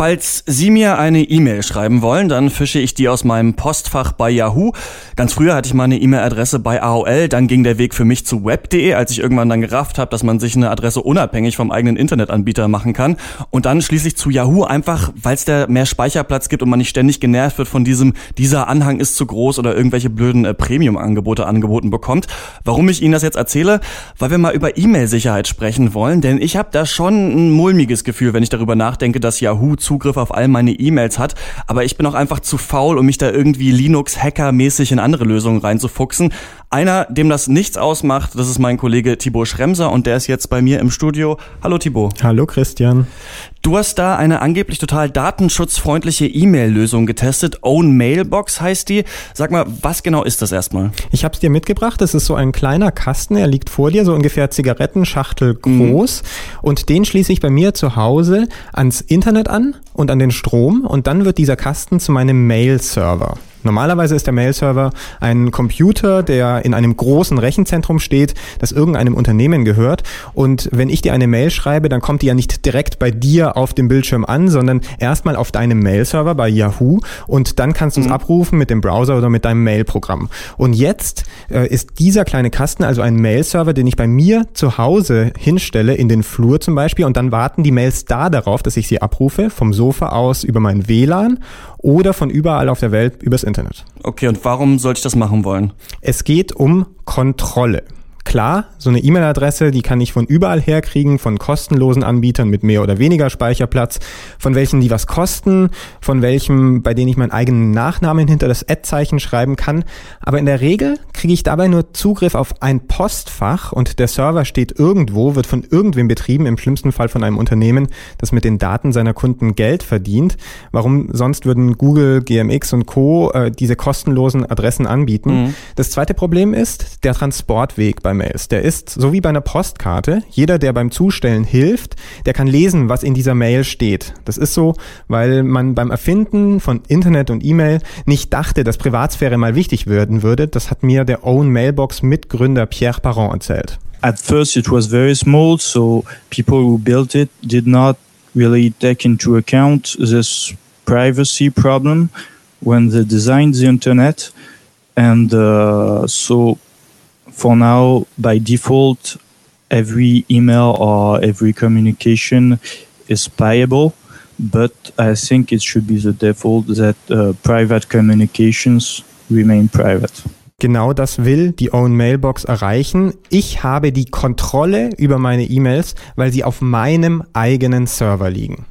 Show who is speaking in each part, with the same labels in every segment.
Speaker 1: Falls Sie mir eine E-Mail schreiben wollen, dann fische ich die aus meinem Postfach bei Yahoo. Ganz früher hatte ich mal eine E-Mail-Adresse bei AOL, dann ging der Weg für mich zu web.de, als ich irgendwann dann gerafft habe, dass man sich eine Adresse unabhängig vom eigenen Internetanbieter machen kann. Und dann schließlich zu Yahoo, einfach weil es da mehr Speicherplatz gibt und man nicht ständig genervt wird von diesem, dieser Anhang ist zu groß oder irgendwelche blöden äh, Premium-Angebote angeboten bekommt. Warum ich Ihnen das jetzt erzähle? Weil wir mal über E-Mail-Sicherheit sprechen wollen, denn ich habe da schon ein mulmiges Gefühl, wenn ich darüber nachdenke, dass Yahoo Zugriff auf all meine E-Mails hat, aber ich bin auch einfach zu faul, um mich da irgendwie Linux-Hacker-mäßig in andere Lösungen reinzufuchsen. Einer, dem das nichts ausmacht, das ist mein Kollege Thibaut Schremser und der ist jetzt bei mir im Studio. Hallo Thibaut.
Speaker 2: Hallo Christian.
Speaker 1: Du hast da eine angeblich total datenschutzfreundliche E-Mail-Lösung getestet. Own Mailbox heißt die. Sag mal, was genau ist das erstmal?
Speaker 2: Ich habe es dir mitgebracht. Das ist so ein kleiner Kasten. Er liegt vor dir, so ungefähr Zigarettenschachtel groß. Mhm. Und den schließe ich bei mir zu Hause ans Internet an und an den Strom. Und dann wird dieser Kasten zu meinem Mail-Server. Normalerweise ist der Mail-Server ein Computer, der in einem großen Rechenzentrum steht, das irgendeinem Unternehmen gehört. Und wenn ich dir eine Mail schreibe, dann kommt die ja nicht direkt bei dir auf dem Bildschirm an, sondern erstmal auf deinem Mail-Server bei Yahoo und dann kannst du es mhm. abrufen mit dem Browser oder mit deinem Mail-Programm. Und jetzt äh, ist dieser kleine Kasten also ein Mail-Server, den ich bei mir zu Hause hinstelle, in den Flur zum Beispiel, und dann warten die Mails da darauf, dass ich sie abrufe, vom Sofa aus über mein WLAN oder von überall auf der Welt übers Internet.
Speaker 1: Okay, und warum sollte ich das machen wollen?
Speaker 2: Es geht um Kontrolle. Klar, so eine E-Mail-Adresse, die kann ich von überall herkriegen, von kostenlosen Anbietern mit mehr oder weniger Speicherplatz, von welchen die was kosten, von welchem, bei denen ich meinen eigenen Nachnamen hinter das Ad-Zeichen schreiben kann. Aber in der Regel kriege ich dabei nur Zugriff auf ein Postfach und der Server steht irgendwo, wird von irgendwem betrieben, im schlimmsten Fall von einem Unternehmen, das mit den Daten seiner Kunden Geld verdient. Warum sonst würden Google, GMX und Co. Äh, diese kostenlosen Adressen anbieten? Mhm. Das zweite Problem ist der Transportweg bei Mails. Der ist so wie bei einer Postkarte. Jeder, der beim Zustellen hilft, der kann lesen, was in dieser Mail steht. Das ist so, weil man beim Erfinden von Internet und E-Mail nicht dachte, dass Privatsphäre mal wichtig werden würde. Das hat mir der Own Mailbox Mitgründer Pierre Parent erzählt.
Speaker 3: At first it was very small, so people who built it did not really take into account this privacy problem when they designed the internet. And uh, so for now, by default, every email or every communication is spyable. But I think it should be the default that uh, private communications remain private.
Speaker 2: Genau das will die Own Mailbox erreichen. Ich habe die Kontrolle über meine E-Mails, weil sie auf meinem eigenen Server liegen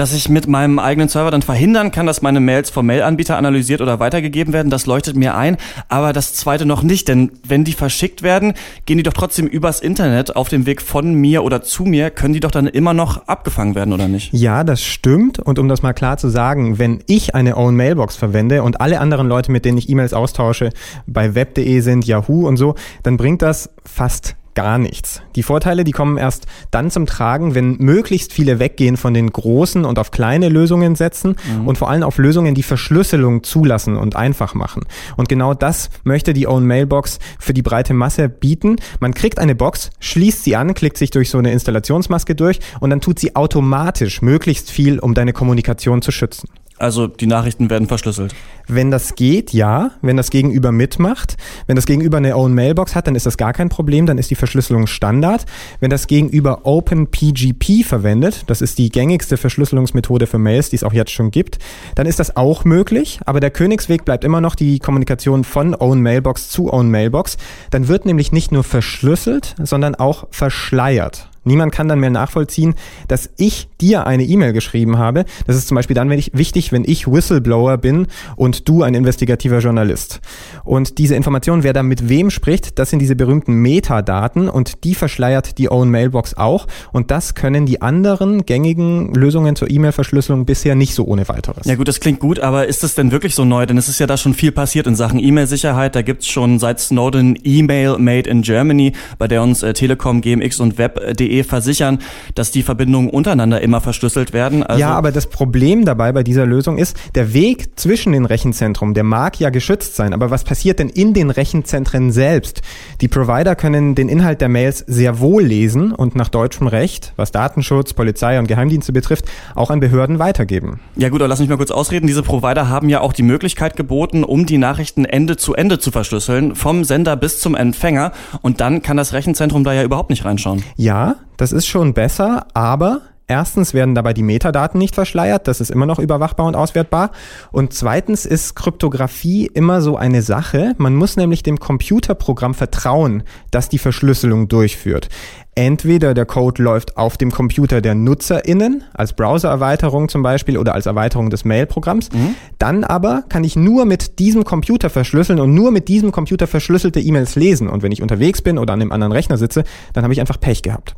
Speaker 1: dass ich mit meinem eigenen Server dann verhindern kann, dass meine Mails vom Mailanbieter analysiert oder weitergegeben werden. Das leuchtet mir ein. Aber das zweite noch nicht, denn wenn die verschickt werden, gehen die doch trotzdem übers Internet auf dem Weg von mir oder zu mir, können die doch dann immer noch abgefangen werden, oder nicht?
Speaker 2: Ja, das stimmt. Und um das mal klar zu sagen, wenn ich eine Own Mailbox verwende und alle anderen Leute, mit denen ich E-Mails austausche, bei web.de sind, Yahoo und so, dann bringt das fast gar nichts. Die Vorteile, die kommen erst dann zum Tragen, wenn möglichst viele weggehen von den großen und auf kleine Lösungen setzen mhm. und vor allem auf Lösungen, die Verschlüsselung zulassen und einfach machen. Und genau das möchte die Own Mailbox für die breite Masse bieten. Man kriegt eine Box, schließt sie an, klickt sich durch so eine Installationsmaske durch und dann tut sie automatisch möglichst viel, um deine Kommunikation zu schützen.
Speaker 1: Also die Nachrichten werden verschlüsselt.
Speaker 2: Wenn das geht, ja. Wenn das Gegenüber mitmacht. Wenn das Gegenüber eine Own Mailbox hat, dann ist das gar kein Problem. Dann ist die Verschlüsselung Standard. Wenn das Gegenüber OpenPGP verwendet, das ist die gängigste Verschlüsselungsmethode für Mails, die es auch jetzt schon gibt, dann ist das auch möglich. Aber der Königsweg bleibt immer noch die Kommunikation von Own Mailbox zu Own Mailbox. Dann wird nämlich nicht nur verschlüsselt, sondern auch verschleiert. Niemand kann dann mehr nachvollziehen, dass ich dir eine E-Mail geschrieben habe. Das ist zum Beispiel dann wichtig, wenn ich Whistleblower bin und du ein investigativer Journalist. Und diese Information, wer da mit wem spricht, das sind diese berühmten Metadaten und die verschleiert die Own Mailbox auch. Und das können die anderen gängigen Lösungen zur E-Mail-Verschlüsselung bisher nicht so ohne weiteres.
Speaker 1: Ja gut, das klingt gut, aber ist das denn wirklich so neu? Denn es ist ja da schon viel passiert in Sachen E-Mail-Sicherheit. Da gibt's schon seit Snowden E-Mail Made in Germany, bei der uns äh, Telekom, GMX und Web.de web.de versichern, dass die Verbindungen untereinander immer verschlüsselt werden.
Speaker 2: Also ja, aber das Problem dabei bei dieser Lösung ist, der Weg zwischen den Rechenzentren, der mag ja geschützt sein, aber was passiert denn in den Rechenzentren selbst? Die Provider können den Inhalt der Mails sehr wohl lesen und nach deutschem Recht, was Datenschutz, Polizei und Geheimdienste betrifft, auch an Behörden weitergeben.
Speaker 1: Ja gut, aber lass mich mal kurz ausreden. Diese Provider haben ja auch die Möglichkeit geboten, um die Nachrichten Ende zu Ende zu verschlüsseln, vom Sender bis zum Empfänger. Und dann kann das Rechenzentrum da ja überhaupt nicht reinschauen.
Speaker 2: Ja, das ist schon besser, aber Erstens werden dabei die Metadaten nicht verschleiert, das ist immer noch überwachbar und auswertbar. Und zweitens ist Kryptographie immer so eine Sache. Man muss nämlich dem Computerprogramm vertrauen, das die Verschlüsselung durchführt. Entweder der Code läuft auf dem Computer der NutzerInnen, als Browsererweiterung zum Beispiel oder als Erweiterung des Mailprogramms. Mhm. Dann aber kann ich nur mit diesem Computer verschlüsseln und nur mit diesem Computer verschlüsselte E-Mails lesen. Und wenn ich unterwegs bin oder an einem anderen Rechner sitze, dann habe ich einfach Pech gehabt.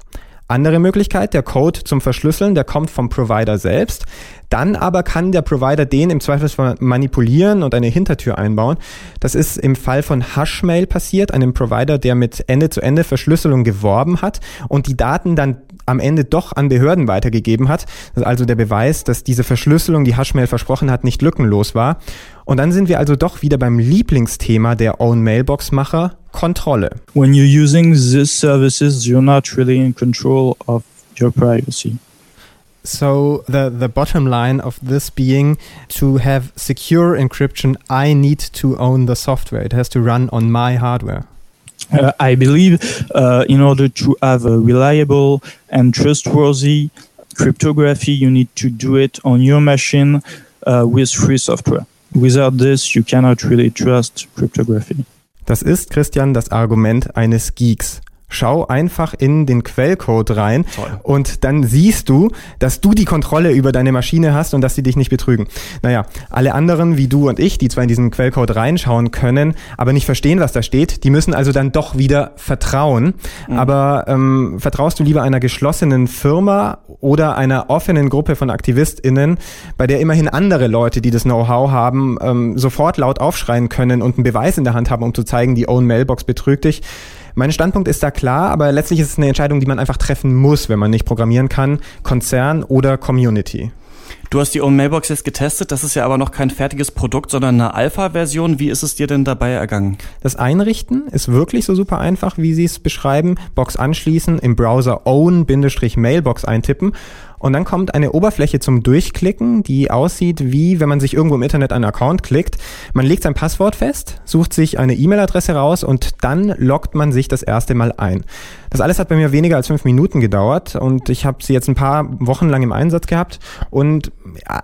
Speaker 2: Andere Möglichkeit, der Code zum Verschlüsseln, der kommt vom Provider selbst. Dann aber kann der Provider den im Zweifelsfall manipulieren und eine Hintertür einbauen. Das ist im Fall von Hashmail passiert, einem Provider, der mit Ende-zu-Ende-Verschlüsselung geworben hat und die Daten dann am Ende doch an Behörden weitergegeben hat. Das ist also der Beweis, dass diese Verschlüsselung, die Hashmail versprochen hat, nicht lückenlos war. Und dann sind wir also doch wieder beim Lieblingsthema der Own Mailbox Macher, Kontrolle.
Speaker 3: When you're using these services, you're not really in control of your privacy.
Speaker 2: So the the bottom line of this being to have secure encryption, I need to own the software. It has to run on my hardware.
Speaker 3: Uh, I believe uh, in order to have a reliable and trustworthy cryptography, you need to do it on your machine uh, with free software. Without this, you cannot really trust cryptography.
Speaker 2: Das ist, Christian, das Argument eines Geeks. Schau einfach in den Quellcode rein Toll. und dann siehst du, dass du die Kontrolle über deine Maschine hast und dass sie dich nicht betrügen. Naja, alle anderen wie du und ich, die zwar in diesen Quellcode reinschauen können, aber nicht verstehen, was da steht, die müssen also dann doch wieder vertrauen. Mhm. Aber ähm, vertraust du lieber einer geschlossenen Firma oder einer offenen Gruppe von AktivistInnen, bei der immerhin andere Leute, die das Know-how haben, ähm, sofort laut aufschreien können und einen Beweis in der Hand haben, um zu zeigen, die Own Mailbox betrügt dich? Mein Standpunkt ist da klar, aber letztlich ist es eine Entscheidung, die man einfach treffen muss, wenn man nicht programmieren kann. Konzern oder Community.
Speaker 1: Du hast die Own Mailbox jetzt getestet, das ist ja aber noch kein fertiges Produkt, sondern eine Alpha-Version. Wie ist es dir denn dabei ergangen?
Speaker 2: Das Einrichten ist wirklich so super einfach, wie Sie es beschreiben. Box anschließen, im Browser own-mailbox eintippen und dann kommt eine Oberfläche zum Durchklicken, die aussieht wie, wenn man sich irgendwo im Internet einen Account klickt. Man legt sein Passwort fest, sucht sich eine E-Mail-Adresse raus und dann loggt man sich das erste Mal ein. Das alles hat bei mir weniger als fünf Minuten gedauert und ich habe sie jetzt ein paar Wochen lang im Einsatz gehabt und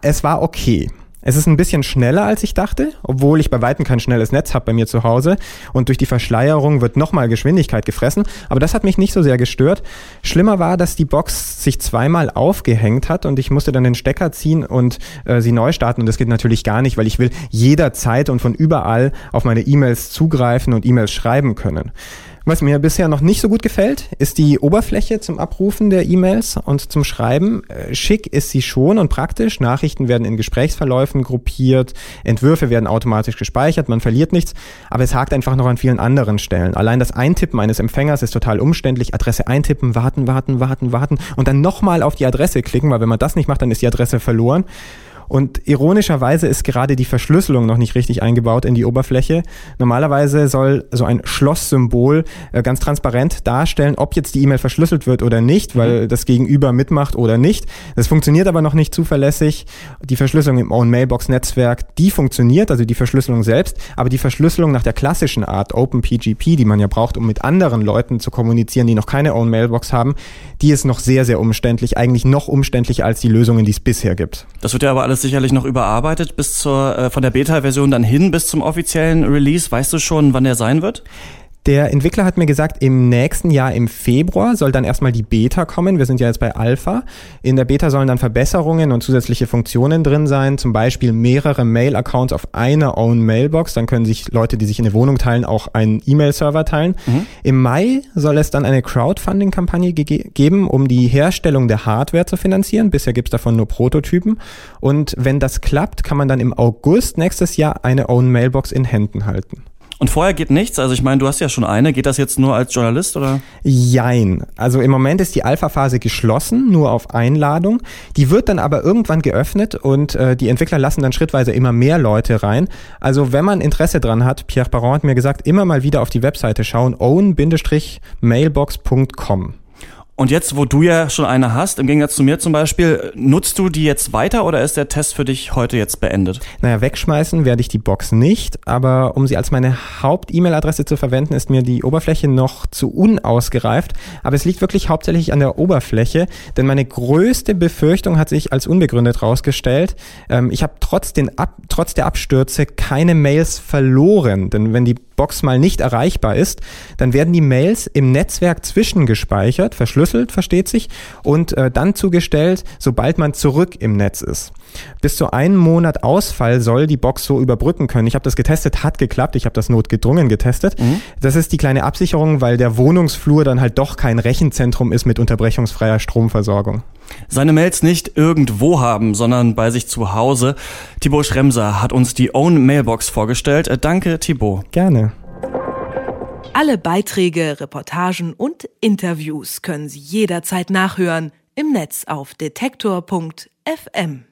Speaker 2: es war okay. Es ist ein bisschen schneller, als ich dachte, obwohl ich bei weitem kein schnelles Netz habe bei mir zu Hause. Und durch die Verschleierung wird nochmal Geschwindigkeit gefressen. Aber das hat mich nicht so sehr gestört. Schlimmer war, dass die Box sich zweimal aufgehängt hat und ich musste dann den Stecker ziehen und äh, sie neu starten. Und das geht natürlich gar nicht, weil ich will jederzeit und von überall auf meine E-Mails zugreifen und E-Mails schreiben können. Was mir bisher noch nicht so gut gefällt, ist die Oberfläche zum Abrufen der E-Mails und zum Schreiben. Äh, schick ist sie schon und praktisch. Nachrichten werden in Gesprächsverläufen gruppiert, Entwürfe werden automatisch gespeichert, man verliert nichts, aber es hakt einfach noch an vielen anderen Stellen. Allein das Eintippen eines Empfängers ist total umständlich. Adresse eintippen, warten, warten, warten, warten und dann nochmal auf die Adresse klicken, weil wenn man das nicht macht, dann ist die Adresse verloren. Und ironischerweise ist gerade die Verschlüsselung noch nicht richtig eingebaut in die Oberfläche. Normalerweise soll so ein Schlosssymbol äh, ganz transparent darstellen, ob jetzt die E-Mail verschlüsselt wird oder nicht, weil mhm. das Gegenüber mitmacht oder nicht. Das funktioniert aber noch nicht zuverlässig. Die Verschlüsselung im Own Mailbox Netzwerk, die funktioniert, also die Verschlüsselung selbst, aber die Verschlüsselung nach der klassischen Art OpenPGP, die man ja braucht, um mit anderen Leuten zu kommunizieren, die noch keine Own Mailbox haben, die ist noch sehr, sehr umständlich, eigentlich noch umständlicher als die Lösungen, die es bisher gibt.
Speaker 1: Das wird ja aber alles wird sicherlich noch überarbeitet bis zur äh, von der Beta-Version dann hin bis zum offiziellen Release. Weißt du schon, wann der sein wird?
Speaker 2: Der Entwickler hat mir gesagt, im nächsten Jahr im Februar soll dann erstmal die Beta kommen. Wir sind ja jetzt bei Alpha. In der Beta sollen dann Verbesserungen und zusätzliche Funktionen drin sein, zum Beispiel mehrere Mail-Accounts auf einer Own Mailbox. Dann können sich Leute, die sich in eine Wohnung teilen, auch einen E-Mail-Server teilen. Mhm. Im Mai soll es dann eine Crowdfunding-Kampagne ge geben, um die Herstellung der Hardware zu finanzieren. Bisher gibt es davon nur Prototypen. Und wenn das klappt, kann man dann im August nächstes Jahr eine Own Mailbox in Händen halten.
Speaker 1: Und vorher geht nichts? Also ich meine, du hast ja schon eine. Geht das jetzt nur als Journalist oder?
Speaker 2: Jein. Also im Moment ist die Alpha-Phase geschlossen, nur auf Einladung. Die wird dann aber irgendwann geöffnet und äh, die Entwickler lassen dann schrittweise immer mehr Leute rein. Also wenn man Interesse dran hat, Pierre Baron hat mir gesagt, immer mal wieder auf die Webseite schauen, own-mailbox.com.
Speaker 1: Und jetzt, wo du ja schon eine hast, im Gegensatz zu mir zum Beispiel, nutzt du die jetzt weiter oder ist der Test für dich heute jetzt beendet?
Speaker 2: Naja, wegschmeißen werde ich die Box nicht, aber um sie als meine Haupt-E-Mail-Adresse zu verwenden, ist mir die Oberfläche noch zu unausgereift. Aber es liegt wirklich hauptsächlich an der Oberfläche, denn meine größte Befürchtung hat sich als unbegründet rausgestellt. Ähm, ich habe trotz, trotz der Abstürze keine Mails verloren, denn wenn die Box mal nicht erreichbar ist, dann werden die Mails im Netzwerk zwischengespeichert, verschlüsselt, versteht sich, und äh, dann zugestellt, sobald man zurück im Netz ist. Bis zu einem Monat Ausfall soll die Box so überbrücken können. Ich habe das getestet, hat geklappt. Ich habe das notgedrungen getestet. Mhm. Das ist die kleine Absicherung, weil der Wohnungsflur dann halt doch kein Rechenzentrum ist mit unterbrechungsfreier Stromversorgung.
Speaker 1: Seine Mails nicht irgendwo haben, sondern bei sich zu Hause. Thibaut Schremser hat uns die Own Mailbox vorgestellt. Äh, danke, Thibaut.
Speaker 2: Gerne.
Speaker 4: Alle Beiträge, Reportagen und Interviews können Sie jederzeit nachhören im Netz auf detektor.fm.